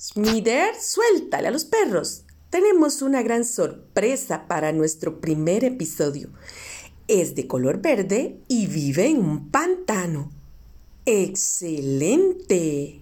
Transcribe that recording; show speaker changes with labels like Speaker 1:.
Speaker 1: Smider, suéltale a los perros. Tenemos una gran sorpresa para nuestro primer episodio. Es de color verde y vive en un pantano. ¡Excelente!